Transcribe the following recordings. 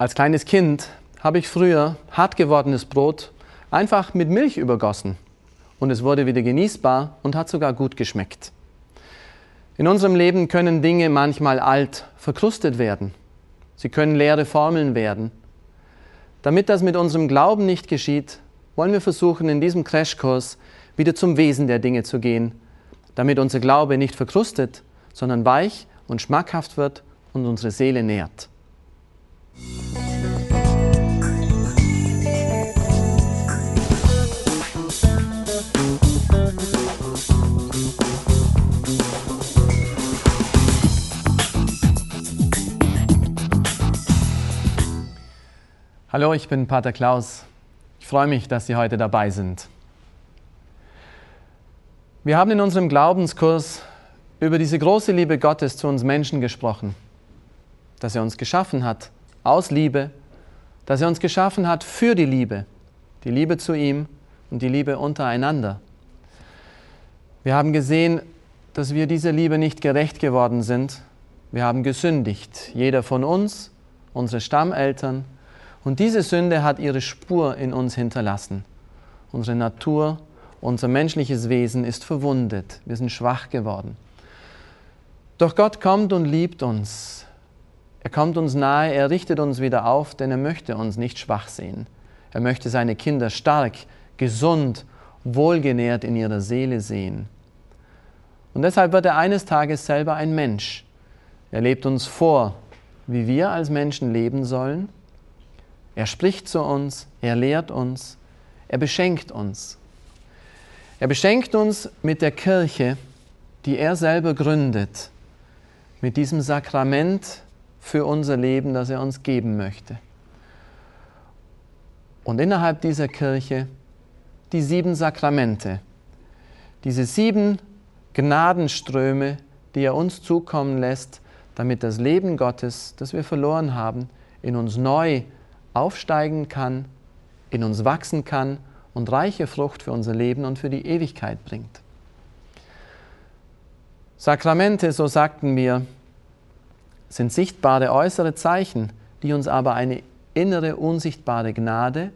Als kleines Kind habe ich früher hart gewordenes Brot einfach mit Milch übergossen und es wurde wieder genießbar und hat sogar gut geschmeckt. In unserem Leben können Dinge manchmal alt, verkrustet werden. Sie können leere Formeln werden. Damit das mit unserem Glauben nicht geschieht, wollen wir versuchen, in diesem Crashkurs wieder zum Wesen der Dinge zu gehen, damit unser Glaube nicht verkrustet, sondern weich und schmackhaft wird und unsere Seele nährt. Hallo, ich bin Pater Klaus. Ich freue mich, dass Sie heute dabei sind. Wir haben in unserem Glaubenskurs über diese große Liebe Gottes zu uns Menschen gesprochen, dass er uns geschaffen hat aus Liebe, dass er uns geschaffen hat für die Liebe, die Liebe zu ihm und die Liebe untereinander. Wir haben gesehen, dass wir dieser Liebe nicht gerecht geworden sind. Wir haben gesündigt, jeder von uns, unsere Stammeltern, und diese Sünde hat ihre Spur in uns hinterlassen. Unsere Natur, unser menschliches Wesen ist verwundet. Wir sind schwach geworden. Doch Gott kommt und liebt uns. Er kommt uns nahe, er richtet uns wieder auf, denn er möchte uns nicht schwach sehen. Er möchte seine Kinder stark, gesund, wohlgenährt in ihrer Seele sehen. Und deshalb wird er eines Tages selber ein Mensch. Er lebt uns vor, wie wir als Menschen leben sollen er spricht zu uns, er lehrt uns, er beschenkt uns. Er beschenkt uns mit der Kirche, die er selber gründet, mit diesem Sakrament für unser Leben, das er uns geben möchte. Und innerhalb dieser Kirche die sieben Sakramente, diese sieben Gnadenströme, die er uns zukommen lässt, damit das Leben Gottes, das wir verloren haben, in uns neu aufsteigen kann, in uns wachsen kann und reiche Frucht für unser Leben und für die Ewigkeit bringt. Sakramente, so sagten wir, sind sichtbare äußere Zeichen, die uns aber eine innere unsichtbare Gnade,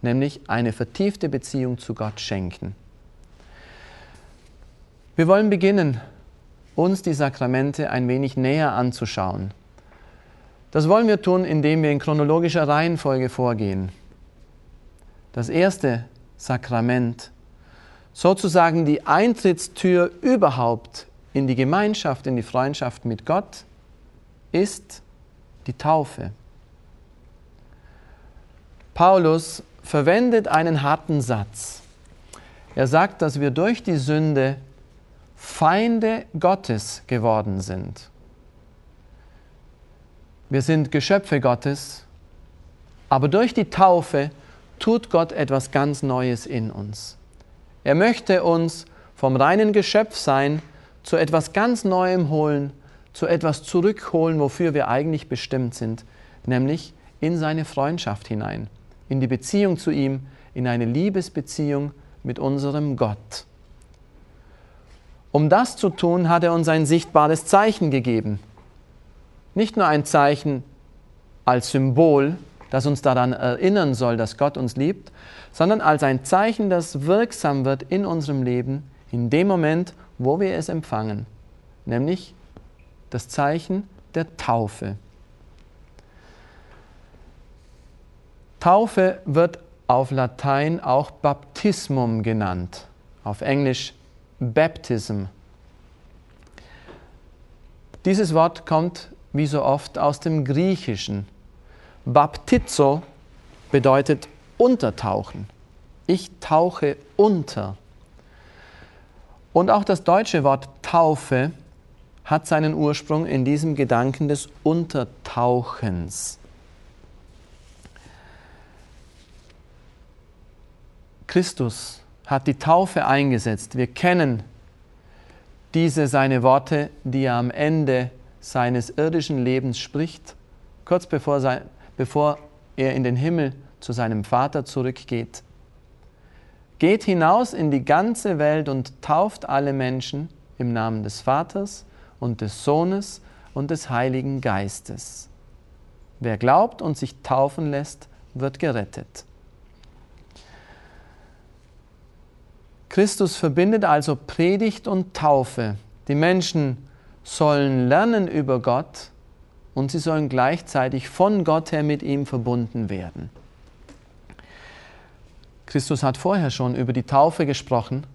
nämlich eine vertiefte Beziehung zu Gott schenken. Wir wollen beginnen, uns die Sakramente ein wenig näher anzuschauen das wollen wir tun, indem wir in chronologischer Reihenfolge vorgehen. Das erste Sakrament, sozusagen die Eintrittstür überhaupt in die Gemeinschaft, in die Freundschaft mit Gott, ist die Taufe. Paulus verwendet einen harten Satz. Er sagt, dass wir durch die Sünde Feinde Gottes geworden sind. Wir sind Geschöpfe Gottes, aber durch die Taufe tut Gott etwas ganz Neues in uns. Er möchte uns vom reinen Geschöpf sein zu etwas ganz Neuem holen, zu etwas zurückholen, wofür wir eigentlich bestimmt sind, nämlich in seine Freundschaft hinein, in die Beziehung zu ihm, in eine Liebesbeziehung mit unserem Gott. Um das zu tun, hat er uns ein sichtbares Zeichen gegeben, nicht nur ein Zeichen als Symbol, das uns daran erinnern soll, dass Gott uns liebt, sondern als ein Zeichen, das wirksam wird in unserem Leben in dem Moment, wo wir es empfangen, nämlich das Zeichen der Taufe. Taufe wird auf Latein auch Baptismum genannt, auf Englisch Baptism. Dieses Wort kommt wie so oft aus dem Griechischen. Baptizo bedeutet untertauchen. Ich tauche unter. Und auch das deutsche Wort Taufe hat seinen Ursprung in diesem Gedanken des Untertauchens. Christus hat die Taufe eingesetzt. Wir kennen diese seine Worte, die er am Ende seines irdischen Lebens spricht, kurz bevor, sein, bevor er in den Himmel zu seinem Vater zurückgeht. Geht hinaus in die ganze Welt und tauft alle Menschen im Namen des Vaters und des Sohnes und des Heiligen Geistes. Wer glaubt und sich taufen lässt, wird gerettet. Christus verbindet also Predigt und Taufe. Die Menschen sollen lernen über Gott und sie sollen gleichzeitig von Gott her mit ihm verbunden werden. Christus hat vorher schon über die Taufe gesprochen,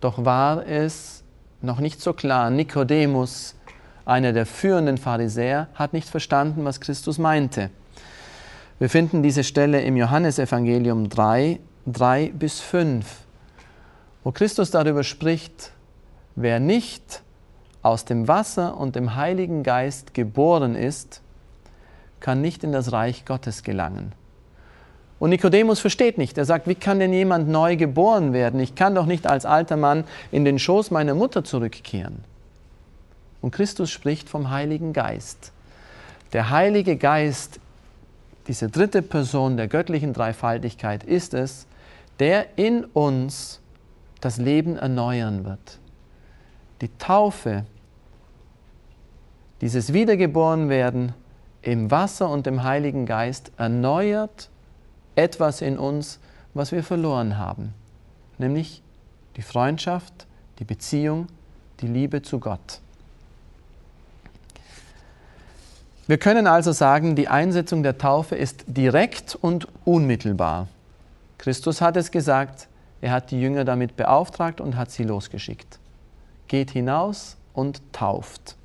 doch war es noch nicht so klar. Nikodemus, einer der führenden Pharisäer, hat nicht verstanden, was Christus meinte. Wir finden diese Stelle im Johannesevangelium 3, 3 bis 5, wo Christus darüber spricht, wer nicht aus dem Wasser und dem Heiligen Geist geboren ist, kann nicht in das Reich Gottes gelangen. Und Nikodemus versteht nicht. Er sagt, wie kann denn jemand neu geboren werden? Ich kann doch nicht als alter Mann in den Schoß meiner Mutter zurückkehren. Und Christus spricht vom Heiligen Geist. Der Heilige Geist, diese dritte Person der göttlichen Dreifaltigkeit, ist es, der in uns das Leben erneuern wird. Die Taufe, dieses Wiedergeborenwerden im Wasser und dem Heiligen Geist erneuert etwas in uns, was wir verloren haben, nämlich die Freundschaft, die Beziehung, die Liebe zu Gott. Wir können also sagen, die Einsetzung der Taufe ist direkt und unmittelbar. Christus hat es gesagt, er hat die Jünger damit beauftragt und hat sie losgeschickt. Geht hinaus und tauft.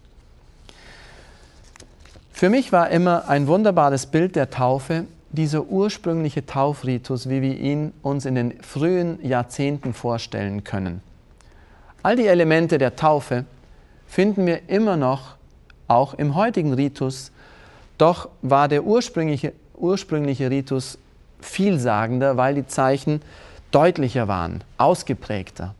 Für mich war immer ein wunderbares Bild der Taufe dieser ursprüngliche Taufritus, wie wir ihn uns in den frühen Jahrzehnten vorstellen können. All die Elemente der Taufe finden wir immer noch auch im heutigen Ritus, doch war der ursprüngliche, ursprüngliche Ritus vielsagender, weil die Zeichen deutlicher waren, ausgeprägter.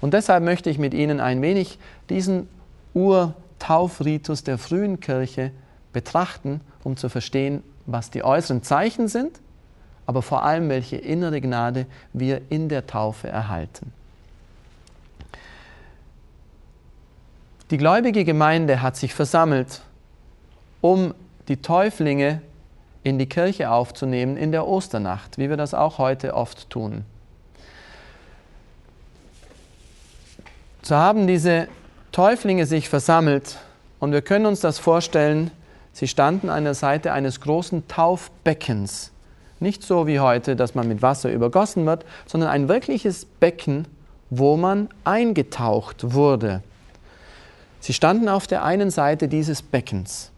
Und deshalb möchte ich mit Ihnen ein wenig diesen Urtaufritus der frühen Kirche betrachten, um zu verstehen, was die äußeren Zeichen sind, aber vor allem welche innere Gnade wir in der Taufe erhalten. Die gläubige Gemeinde hat sich versammelt, um die Täuflinge in die Kirche aufzunehmen in der Osternacht, wie wir das auch heute oft tun. So haben diese Täuflinge sich versammelt und wir können uns das vorstellen Sie standen an der Seite eines großen Taufbeckens. Nicht so wie heute, dass man mit Wasser übergossen wird, sondern ein wirkliches Becken, wo man eingetaucht wurde. Sie standen auf der einen Seite dieses Beckens.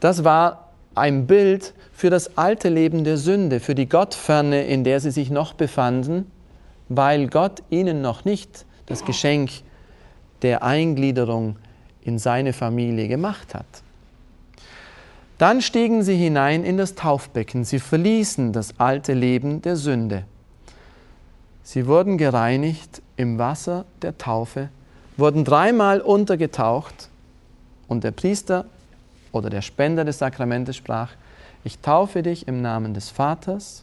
Das war ein Bild für das alte Leben der Sünde, für die Gottferne, in der sie sich noch befanden, weil Gott ihnen noch nicht das Geschenk der Eingliederung in seine Familie gemacht hat. Dann stiegen sie hinein in das Taufbecken. Sie verließen das alte Leben der Sünde. Sie wurden gereinigt im Wasser der Taufe, wurden dreimal untergetaucht und der Priester oder der Spender des Sakramentes sprach, ich taufe dich im Namen des Vaters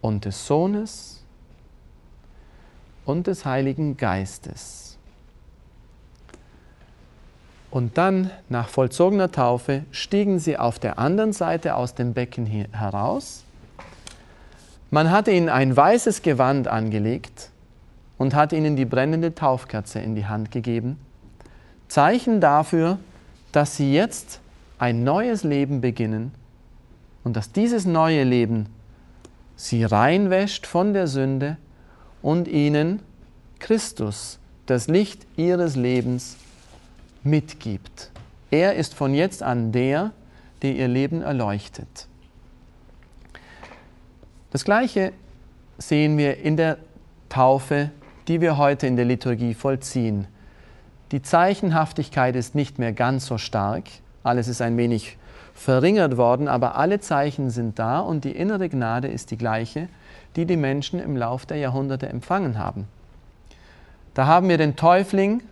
und des Sohnes und des Heiligen Geistes. Und dann, nach vollzogener Taufe, stiegen sie auf der anderen Seite aus dem Becken heraus. Man hatte ihnen ein weißes Gewand angelegt und hat ihnen die brennende Taufkerze in die Hand gegeben. Zeichen dafür, dass sie jetzt ein neues Leben beginnen und dass dieses neue Leben sie reinwäscht von der Sünde und ihnen Christus, das Licht ihres Lebens, mitgibt. Er ist von jetzt an der, der ihr Leben erleuchtet. Das Gleiche sehen wir in der Taufe, die wir heute in der Liturgie vollziehen. Die Zeichenhaftigkeit ist nicht mehr ganz so stark, alles ist ein wenig verringert worden, aber alle Zeichen sind da und die innere Gnade ist die gleiche, die die Menschen im Lauf der Jahrhunderte empfangen haben. Da haben wir den Täufling,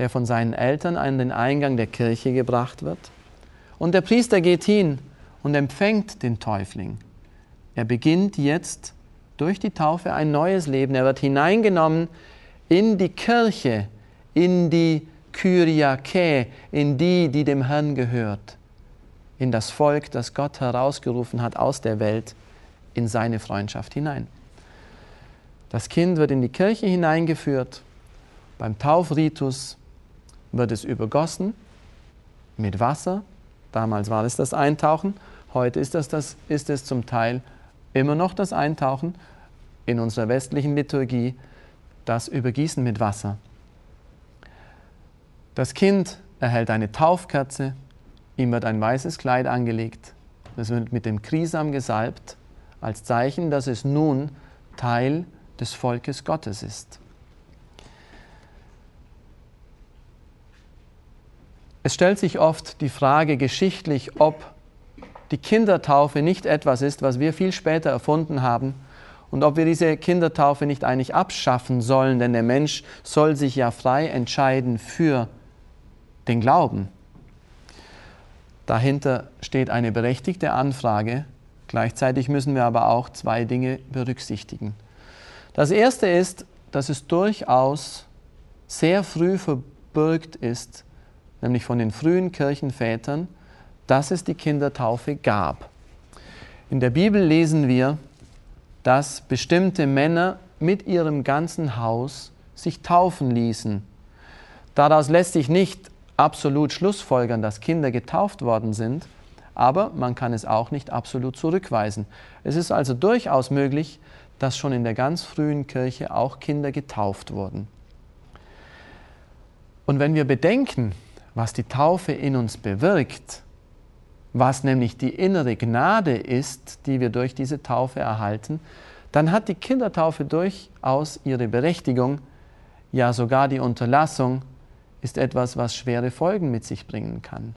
der von seinen Eltern an den Eingang der Kirche gebracht wird. Und der Priester geht hin und empfängt den Täufling. Er beginnt jetzt durch die Taufe ein neues Leben. Er wird hineingenommen in die Kirche, in die Kyriake, in die, die dem Herrn gehört, in das Volk, das Gott herausgerufen hat aus der Welt, in seine Freundschaft hinein. Das Kind wird in die Kirche hineingeführt, beim Taufritus wird es übergossen mit Wasser, damals war es das Eintauchen, heute ist, das, das, ist es zum Teil immer noch das Eintauchen in unserer westlichen Liturgie, das Übergießen mit Wasser. Das Kind erhält eine Taufkerze, ihm wird ein weißes Kleid angelegt, es wird mit dem Krisam gesalbt, als Zeichen, dass es nun Teil des Volkes Gottes ist. Es stellt sich oft die Frage geschichtlich, ob die Kindertaufe nicht etwas ist, was wir viel später erfunden haben und ob wir diese Kindertaufe nicht eigentlich abschaffen sollen, denn der Mensch soll sich ja frei entscheiden für den Glauben. Dahinter steht eine berechtigte Anfrage. Gleichzeitig müssen wir aber auch zwei Dinge berücksichtigen. Das erste ist, dass es durchaus sehr früh verbürgt ist, nämlich von den frühen Kirchenvätern, dass es die Kindertaufe gab. In der Bibel lesen wir, dass bestimmte Männer mit ihrem ganzen Haus sich taufen ließen. Daraus lässt sich nicht absolut schlussfolgern, dass Kinder getauft worden sind, aber man kann es auch nicht absolut zurückweisen. Es ist also durchaus möglich, dass schon in der ganz frühen Kirche auch Kinder getauft wurden. Und wenn wir bedenken, was die Taufe in uns bewirkt, was nämlich die innere Gnade ist, die wir durch diese Taufe erhalten, dann hat die Kindertaufe durchaus ihre Berechtigung, ja sogar die Unterlassung ist etwas, was schwere Folgen mit sich bringen kann.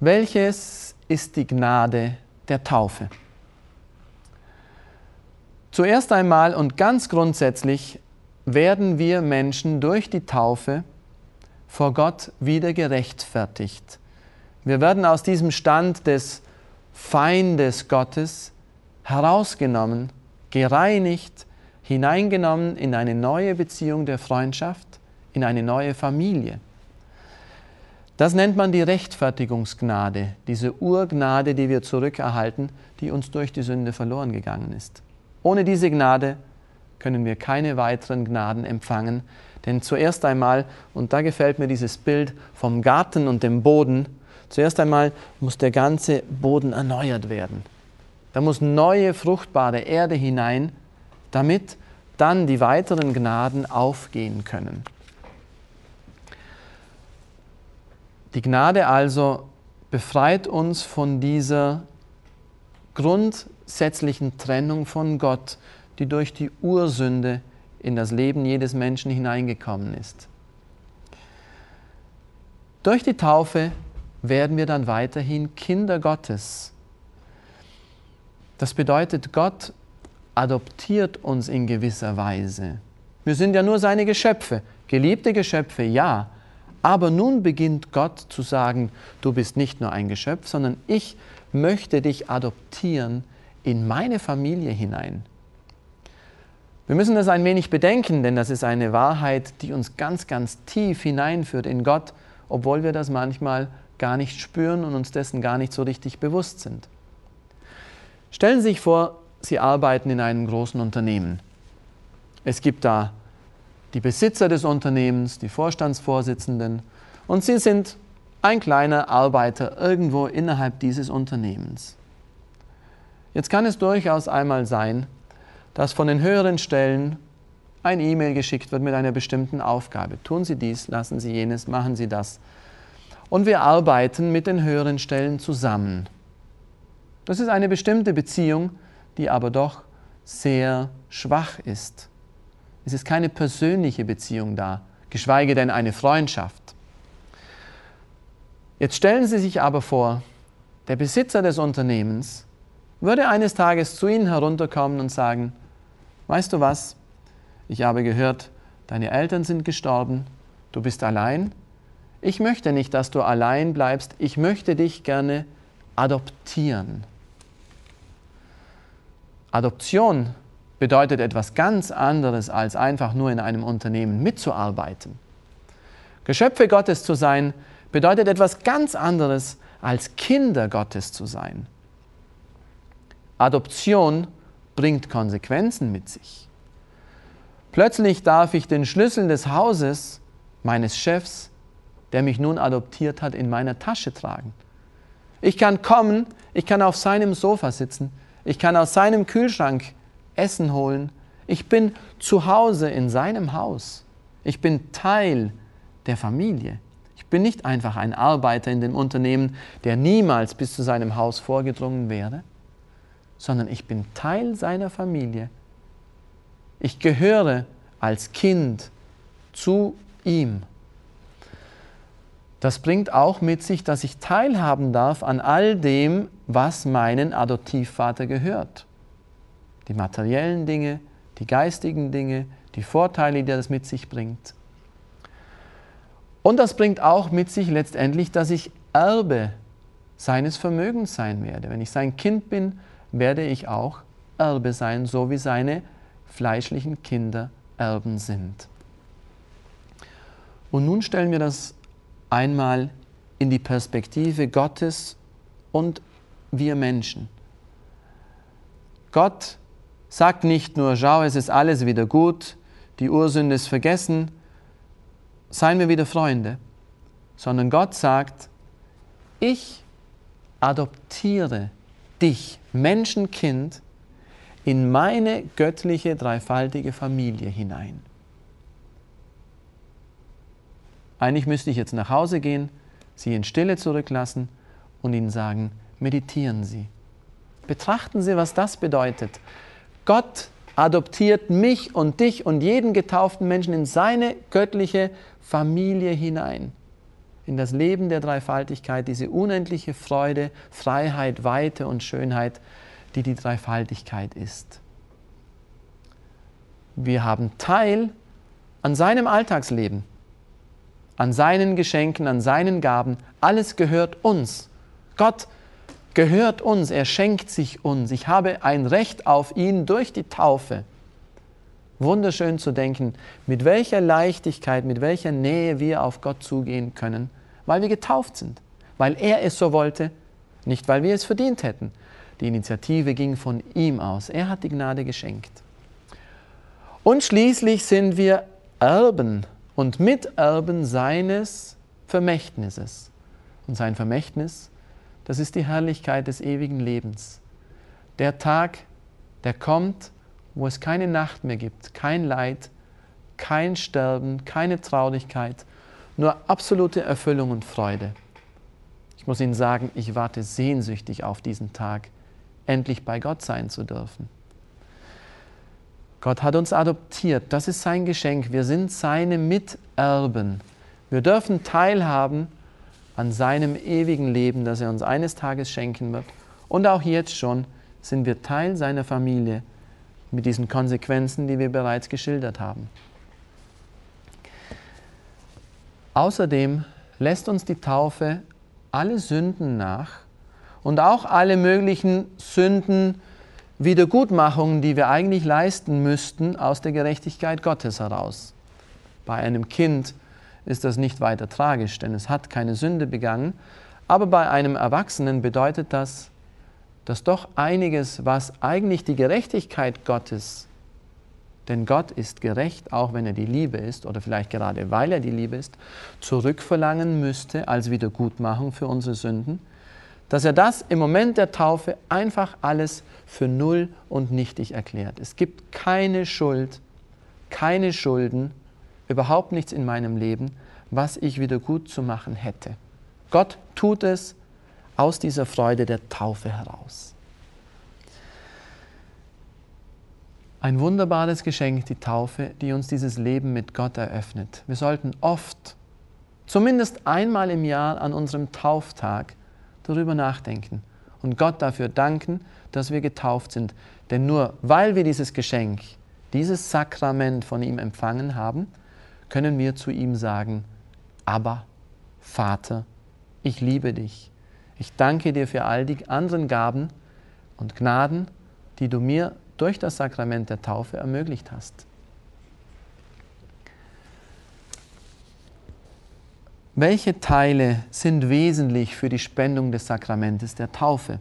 Welches ist die Gnade der Taufe? Zuerst einmal und ganz grundsätzlich werden wir Menschen durch die Taufe vor Gott wieder gerechtfertigt. Wir werden aus diesem Stand des Feindes Gottes herausgenommen, gereinigt, hineingenommen in eine neue Beziehung der Freundschaft, in eine neue Familie. Das nennt man die Rechtfertigungsgnade, diese Urgnade, die wir zurückerhalten, die uns durch die Sünde verloren gegangen ist. Ohne diese Gnade können wir keine weiteren Gnaden empfangen, denn zuerst einmal, und da gefällt mir dieses Bild vom Garten und dem Boden, zuerst einmal muss der ganze Boden erneuert werden. Da muss neue fruchtbare Erde hinein, damit dann die weiteren Gnaden aufgehen können. Die Gnade also befreit uns von dieser grundsätzlichen Trennung von Gott, die durch die Ursünde in das Leben jedes Menschen hineingekommen ist. Durch die Taufe werden wir dann weiterhin Kinder Gottes. Das bedeutet, Gott adoptiert uns in gewisser Weise. Wir sind ja nur seine Geschöpfe, geliebte Geschöpfe, ja. Aber nun beginnt Gott zu sagen, du bist nicht nur ein Geschöpf, sondern ich möchte dich adoptieren in meine Familie hinein. Wir müssen das ein wenig bedenken, denn das ist eine Wahrheit, die uns ganz, ganz tief hineinführt in Gott, obwohl wir das manchmal gar nicht spüren und uns dessen gar nicht so richtig bewusst sind. Stellen Sie sich vor, Sie arbeiten in einem großen Unternehmen. Es gibt da die Besitzer des Unternehmens, die Vorstandsvorsitzenden und Sie sind ein kleiner Arbeiter irgendwo innerhalb dieses Unternehmens. Jetzt kann es durchaus einmal sein, dass von den höheren Stellen ein E-Mail geschickt wird mit einer bestimmten Aufgabe. Tun Sie dies, lassen Sie jenes, machen Sie das. Und wir arbeiten mit den höheren Stellen zusammen. Das ist eine bestimmte Beziehung, die aber doch sehr schwach ist. Es ist keine persönliche Beziehung da, geschweige denn eine Freundschaft. Jetzt stellen Sie sich aber vor, der Besitzer des Unternehmens würde eines Tages zu Ihnen herunterkommen und sagen, weißt du was, ich habe gehört, deine Eltern sind gestorben, du bist allein. Ich möchte nicht, dass du allein bleibst, ich möchte dich gerne adoptieren. Adoption bedeutet etwas ganz anderes, als einfach nur in einem Unternehmen mitzuarbeiten. Geschöpfe Gottes zu sein, bedeutet etwas ganz anderes, als Kinder Gottes zu sein. Adoption bringt Konsequenzen mit sich. Plötzlich darf ich den Schlüssel des Hauses meines Chefs, der mich nun adoptiert hat, in meiner Tasche tragen. Ich kann kommen, ich kann auf seinem Sofa sitzen, ich kann aus seinem Kühlschrank Essen holen. Ich bin zu Hause in seinem Haus. Ich bin Teil der Familie. Ich bin nicht einfach ein Arbeiter in dem Unternehmen, der niemals bis zu seinem Haus vorgedrungen wäre, sondern ich bin Teil seiner Familie. Ich gehöre als Kind zu ihm. Das bringt auch mit sich, dass ich teilhaben darf an all dem, was meinen Adoptivvater gehört. Die materiellen Dinge, die geistigen Dinge, die Vorteile, die das mit sich bringt. Und das bringt auch mit sich letztendlich, dass ich Erbe seines Vermögens sein werde. Wenn ich sein Kind bin, werde ich auch Erbe sein, so wie seine fleischlichen Kinder Erben sind. Und nun stellen wir das einmal in die Perspektive Gottes und wir Menschen. Gott sagt nicht nur, schau, es ist alles wieder gut, die Ursünde ist vergessen, seien wir wieder Freunde, sondern Gott sagt, ich adoptiere dich, Menschenkind, in meine göttliche dreifaltige Familie hinein. Eigentlich müsste ich jetzt nach Hause gehen, Sie in Stille zurücklassen und Ihnen sagen, meditieren Sie. Betrachten Sie, was das bedeutet. Gott adoptiert mich und dich und jeden getauften Menschen in seine göttliche Familie hinein. In das Leben der Dreifaltigkeit, diese unendliche Freude, Freiheit, Weite und Schönheit, die die Dreifaltigkeit ist. Wir haben Teil an seinem Alltagsleben an seinen Geschenken, an seinen Gaben. Alles gehört uns. Gott gehört uns, er schenkt sich uns. Ich habe ein Recht auf ihn durch die Taufe. Wunderschön zu denken, mit welcher Leichtigkeit, mit welcher Nähe wir auf Gott zugehen können, weil wir getauft sind, weil er es so wollte, nicht weil wir es verdient hätten. Die Initiative ging von ihm aus. Er hat die Gnade geschenkt. Und schließlich sind wir Erben und Miterben seines Vermächtnisses. Und sein Vermächtnis, das ist die Herrlichkeit des ewigen Lebens. Der Tag, der kommt, wo es keine Nacht mehr gibt, kein Leid, kein Sterben, keine Traurigkeit, nur absolute Erfüllung und Freude. Ich muss Ihnen sagen, ich warte sehnsüchtig auf diesen Tag, endlich bei Gott sein zu dürfen. Gott hat uns adoptiert, das ist sein Geschenk. Wir sind seine Miterben. Wir dürfen teilhaben an seinem ewigen Leben, das er uns eines Tages schenken wird. Und auch jetzt schon sind wir Teil seiner Familie mit diesen Konsequenzen, die wir bereits geschildert haben. Außerdem lässt uns die Taufe alle Sünden nach und auch alle möglichen Sünden Wiedergutmachungen, die wir eigentlich leisten müssten, aus der Gerechtigkeit Gottes heraus. Bei einem Kind ist das nicht weiter tragisch, denn es hat keine Sünde begangen, aber bei einem Erwachsenen bedeutet das, dass doch einiges, was eigentlich die Gerechtigkeit Gottes, denn Gott ist gerecht, auch wenn er die Liebe ist oder vielleicht gerade weil er die Liebe ist, zurückverlangen müsste als Wiedergutmachung für unsere Sünden, dass er das im Moment der Taufe einfach alles für null und nichtig erklärt. Es gibt keine Schuld, keine Schulden, überhaupt nichts in meinem Leben, was ich wieder gut zu machen hätte. Gott tut es aus dieser Freude der Taufe heraus. Ein wunderbares Geschenk, die Taufe, die uns dieses Leben mit Gott eröffnet. Wir sollten oft, zumindest einmal im Jahr an unserem Tauftag, darüber nachdenken und Gott dafür danken, dass wir getauft sind. Denn nur weil wir dieses Geschenk, dieses Sakrament von ihm empfangen haben, können wir zu ihm sagen, aber Vater, ich liebe dich. Ich danke dir für all die anderen Gaben und Gnaden, die du mir durch das Sakrament der Taufe ermöglicht hast. Welche Teile sind wesentlich für die Spendung des Sakramentes der Taufe?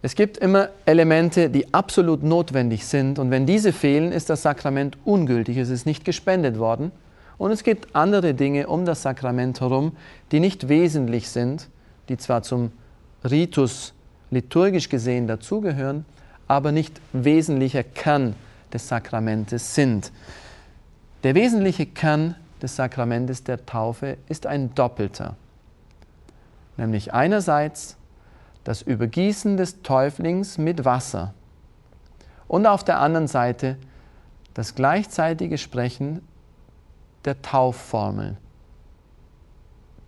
Es gibt immer Elemente, die absolut notwendig sind und wenn diese fehlen, ist das Sakrament ungültig, es ist nicht gespendet worden. Und es gibt andere Dinge um das Sakrament herum, die nicht wesentlich sind, die zwar zum Ritus liturgisch gesehen dazugehören, aber nicht wesentlicher Kern des Sakramentes sind. Der wesentliche Kern des Sakramentes der Taufe ist ein doppelter, nämlich einerseits das Übergießen des Täuflings mit Wasser und auf der anderen Seite das gleichzeitige Sprechen der Taufformel.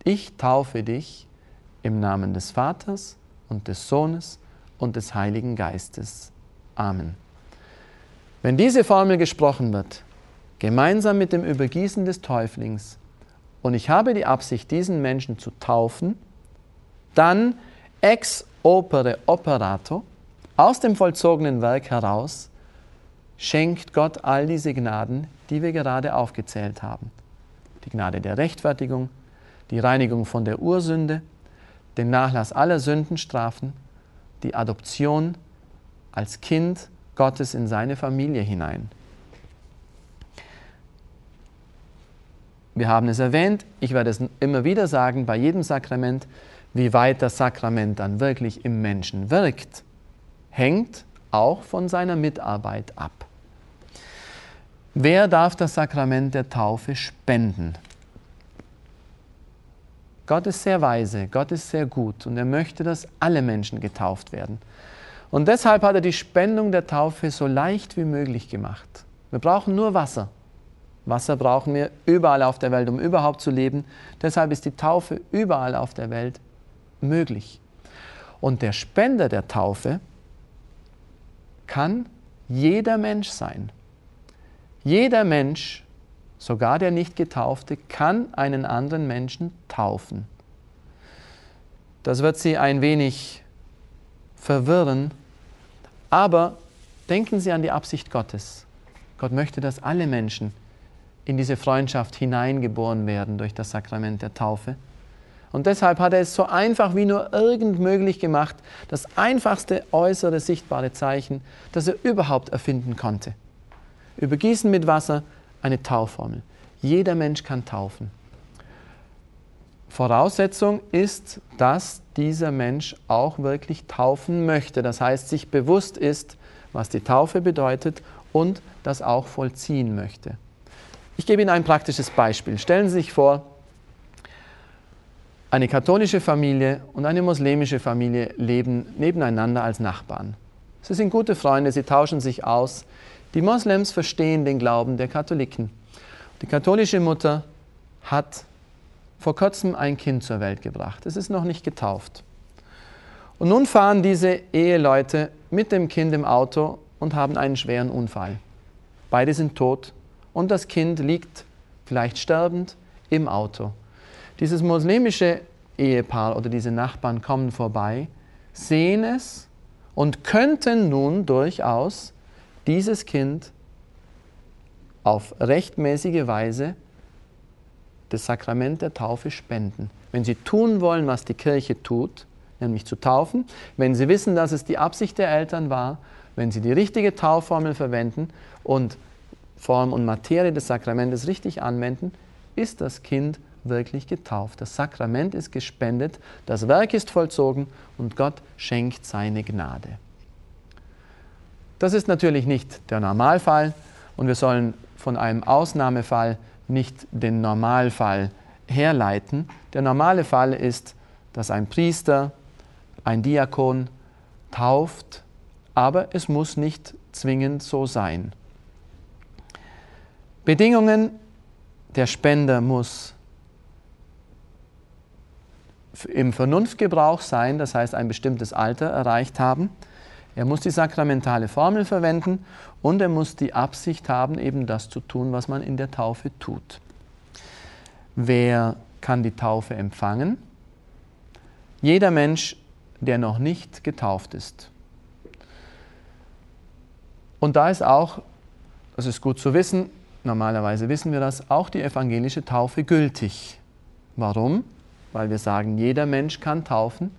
Ich taufe dich im Namen des Vaters und des Sohnes und des Heiligen Geistes. Amen. Wenn diese Formel gesprochen wird, gemeinsam mit dem Übergießen des Täuflings, und ich habe die Absicht, diesen Menschen zu taufen, dann ex opere operato, aus dem vollzogenen Werk heraus, schenkt Gott all diese Gnaden, die wir gerade aufgezählt haben. Die Gnade der Rechtfertigung, die Reinigung von der Ursünde, den Nachlass aller Sündenstrafen, die Adoption als Kind Gottes in seine Familie hinein. Wir haben es erwähnt, ich werde es immer wieder sagen, bei jedem Sakrament, wie weit das Sakrament dann wirklich im Menschen wirkt, hängt auch von seiner Mitarbeit ab. Wer darf das Sakrament der Taufe spenden? Gott ist sehr weise, Gott ist sehr gut und er möchte, dass alle Menschen getauft werden. Und deshalb hat er die Spendung der Taufe so leicht wie möglich gemacht. Wir brauchen nur Wasser. Wasser brauchen wir überall auf der Welt, um überhaupt zu leben. Deshalb ist die Taufe überall auf der Welt möglich. Und der Spender der Taufe kann jeder Mensch sein. Jeder Mensch, sogar der nicht getaufte, kann einen anderen Menschen taufen. Das wird Sie ein wenig verwirren, aber denken Sie an die Absicht Gottes. Gott möchte, dass alle Menschen in diese Freundschaft hineingeboren werden durch das Sakrament der Taufe. Und deshalb hat er es so einfach wie nur irgend möglich gemacht, das einfachste äußere sichtbare Zeichen, das er überhaupt erfinden konnte. Übergießen mit Wasser, eine Taufformel. Jeder Mensch kann taufen. Voraussetzung ist, dass dieser Mensch auch wirklich taufen möchte. Das heißt, sich bewusst ist, was die Taufe bedeutet und das auch vollziehen möchte. Ich gebe Ihnen ein praktisches Beispiel. Stellen Sie sich vor, eine katholische Familie und eine muslimische Familie leben nebeneinander als Nachbarn. Sie sind gute Freunde, sie tauschen sich aus. Die Moslems verstehen den Glauben der Katholiken. Die katholische Mutter hat vor kurzem ein Kind zur Welt gebracht. Es ist noch nicht getauft. Und nun fahren diese Eheleute mit dem Kind im Auto und haben einen schweren Unfall. Beide sind tot und das Kind liegt vielleicht sterbend im Auto. Dieses muslimische Ehepaar oder diese Nachbarn kommen vorbei, sehen es und könnten nun durchaus dieses Kind auf rechtmäßige Weise das Sakrament der Taufe spenden. Wenn sie tun wollen, was die Kirche tut, nämlich zu taufen, wenn sie wissen, dass es die Absicht der Eltern war, wenn sie die richtige Taufformel verwenden und Form und Materie des Sakramentes richtig anwenden, ist das Kind wirklich getauft. Das Sakrament ist gespendet, das Werk ist vollzogen und Gott schenkt seine Gnade. Das ist natürlich nicht der Normalfall und wir sollen von einem Ausnahmefall nicht den Normalfall herleiten. Der normale Fall ist, dass ein Priester, ein Diakon tauft, aber es muss nicht zwingend so sein. Bedingungen, der Spender muss im Vernunftgebrauch sein, das heißt ein bestimmtes Alter erreicht haben. Er muss die sakramentale Formel verwenden und er muss die Absicht haben, eben das zu tun, was man in der Taufe tut. Wer kann die Taufe empfangen? Jeder Mensch, der noch nicht getauft ist. Und da ist auch, das ist gut zu wissen, normalerweise wissen wir das, auch die evangelische Taufe gültig. Warum? Weil wir sagen, jeder Mensch kann taufen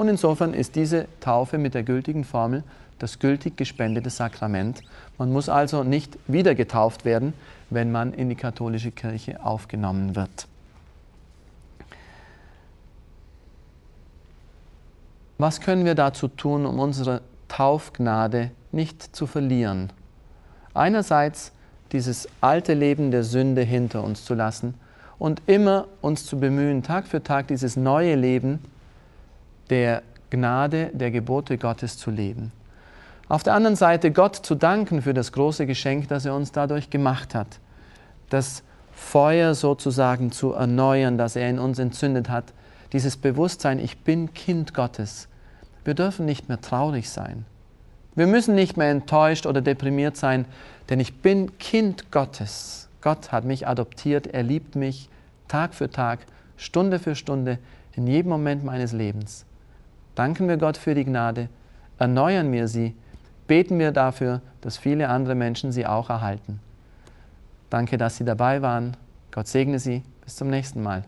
und insofern ist diese Taufe mit der gültigen Formel das gültig gespendete Sakrament. Man muss also nicht wieder getauft werden, wenn man in die katholische Kirche aufgenommen wird. Was können wir dazu tun, um unsere Taufgnade nicht zu verlieren? Einerseits dieses alte Leben der Sünde hinter uns zu lassen und immer uns zu bemühen, Tag für Tag dieses neue Leben der Gnade, der Gebote Gottes zu leben. Auf der anderen Seite Gott zu danken für das große Geschenk, das er uns dadurch gemacht hat. Das Feuer sozusagen zu erneuern, das er in uns entzündet hat. Dieses Bewusstsein, ich bin Kind Gottes. Wir dürfen nicht mehr traurig sein. Wir müssen nicht mehr enttäuscht oder deprimiert sein, denn ich bin Kind Gottes. Gott hat mich adoptiert, er liebt mich Tag für Tag, Stunde für Stunde, in jedem Moment meines Lebens. Danken wir Gott für die Gnade, erneuern wir sie, beten wir dafür, dass viele andere Menschen sie auch erhalten. Danke, dass Sie dabei waren. Gott segne Sie. Bis zum nächsten Mal.